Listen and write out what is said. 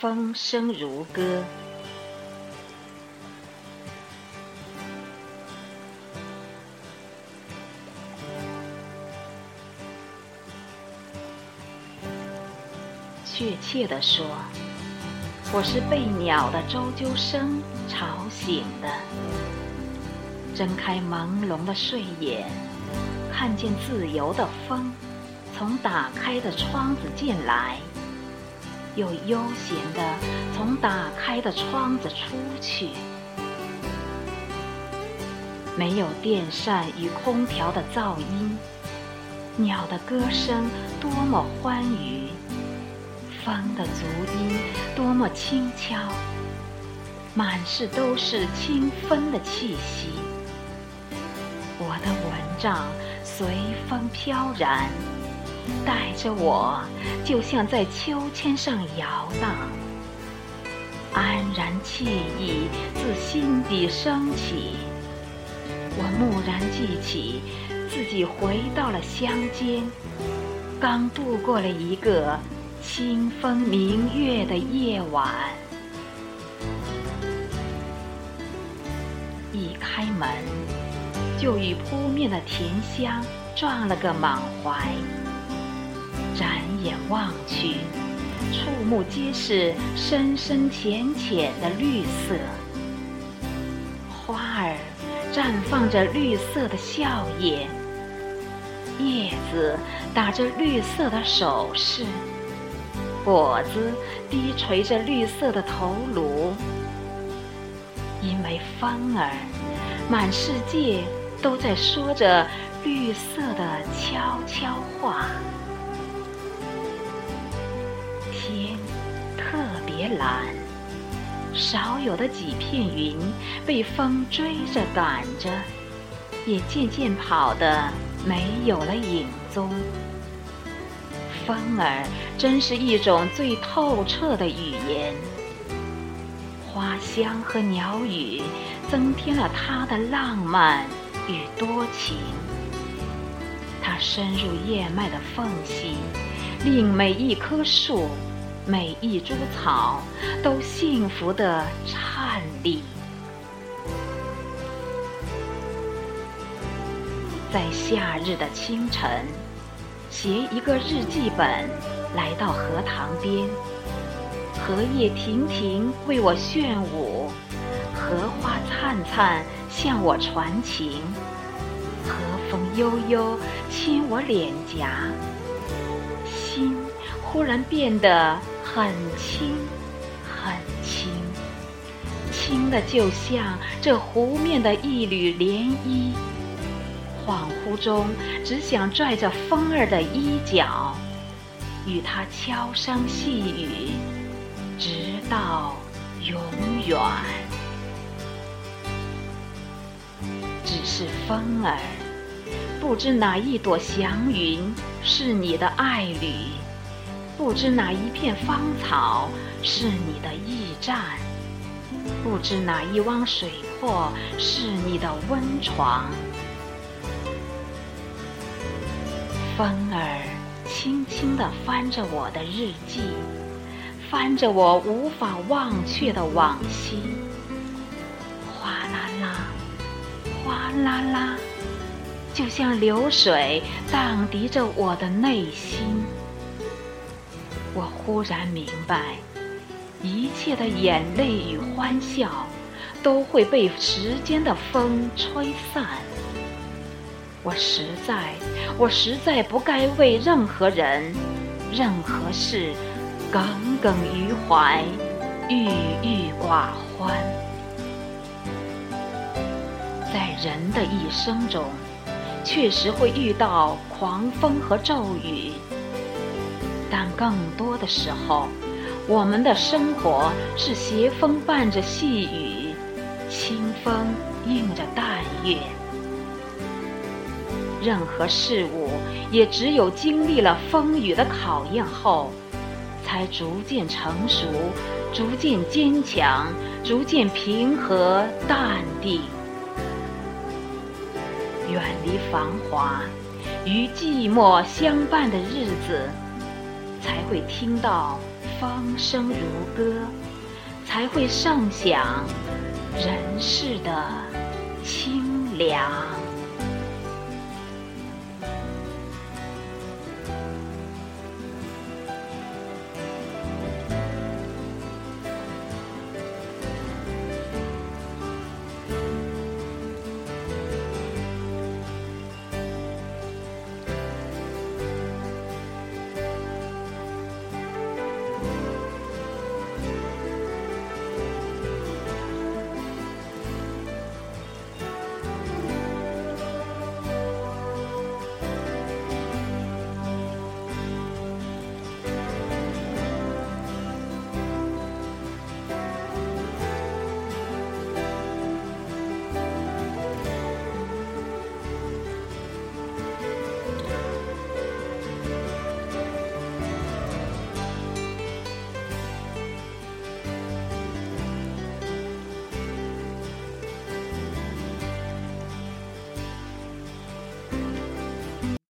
风声如歌。确切地说，我是被鸟的啾啾声吵醒的。睁开朦胧的睡眼，看见自由的风从打开的窗子进来，又悠闲地从打开的窗子出去。没有电扇与空调的噪音，鸟的歌声多么欢愉。风的足音多么轻巧，满室都是清风的气息。我的蚊帐随风飘然，带着我，就像在秋千上摇荡。安然惬意自心底升起，我蓦然记起自己回到了乡间，刚度过了一个。清风明月的夜晚，一开门就与扑面的甜香撞了个满怀。展眼望去，触目皆是深深浅浅的绿色。花儿绽放着绿色的笑靥，叶子打着绿色的手势。果子低垂着绿色的头颅，因为风儿，满世界都在说着绿色的悄悄话。天特别蓝，少有的几片云被风追着赶着，也渐渐跑得没有了影踪。风儿真是一种最透彻的语言，花香和鸟语增添了它的浪漫与多情。它深入叶脉的缝隙，令每一棵树、每一株草都幸福地颤栗。在夏日的清晨。携一个日记本来到荷塘边，荷叶亭亭为我炫舞，荷花灿灿向我传情，和风悠悠亲我脸颊，心忽然变得很轻很轻，轻的就像这湖面的一缕涟漪。恍惚中，只想拽着风儿的衣角，与他悄声细语，直到永远。只是风儿，不知哪一朵祥云是你的爱侣，不知哪一片芳草是你的驿站，不知哪一汪水泊是你的温床。风儿轻轻地翻着我的日记，翻着我无法忘却的往昔。哗啦啦，哗啦啦，就像流水荡涤着我的内心。我忽然明白，一切的眼泪与欢笑，都会被时间的风吹散。我实在，我实在不该为任何人、任何事耿耿于怀、郁郁寡欢。在人的一生中，确实会遇到狂风和骤雨，更多的时候，我们的生活是斜风伴着细雨，清风映着淡月。任何事物也只有经历了风雨的考验后，才逐渐成熟，逐渐坚强，逐渐平和淡定。远离繁华，与寂寞相伴的日子，才会听到芳声如歌，才会上享人世的清凉。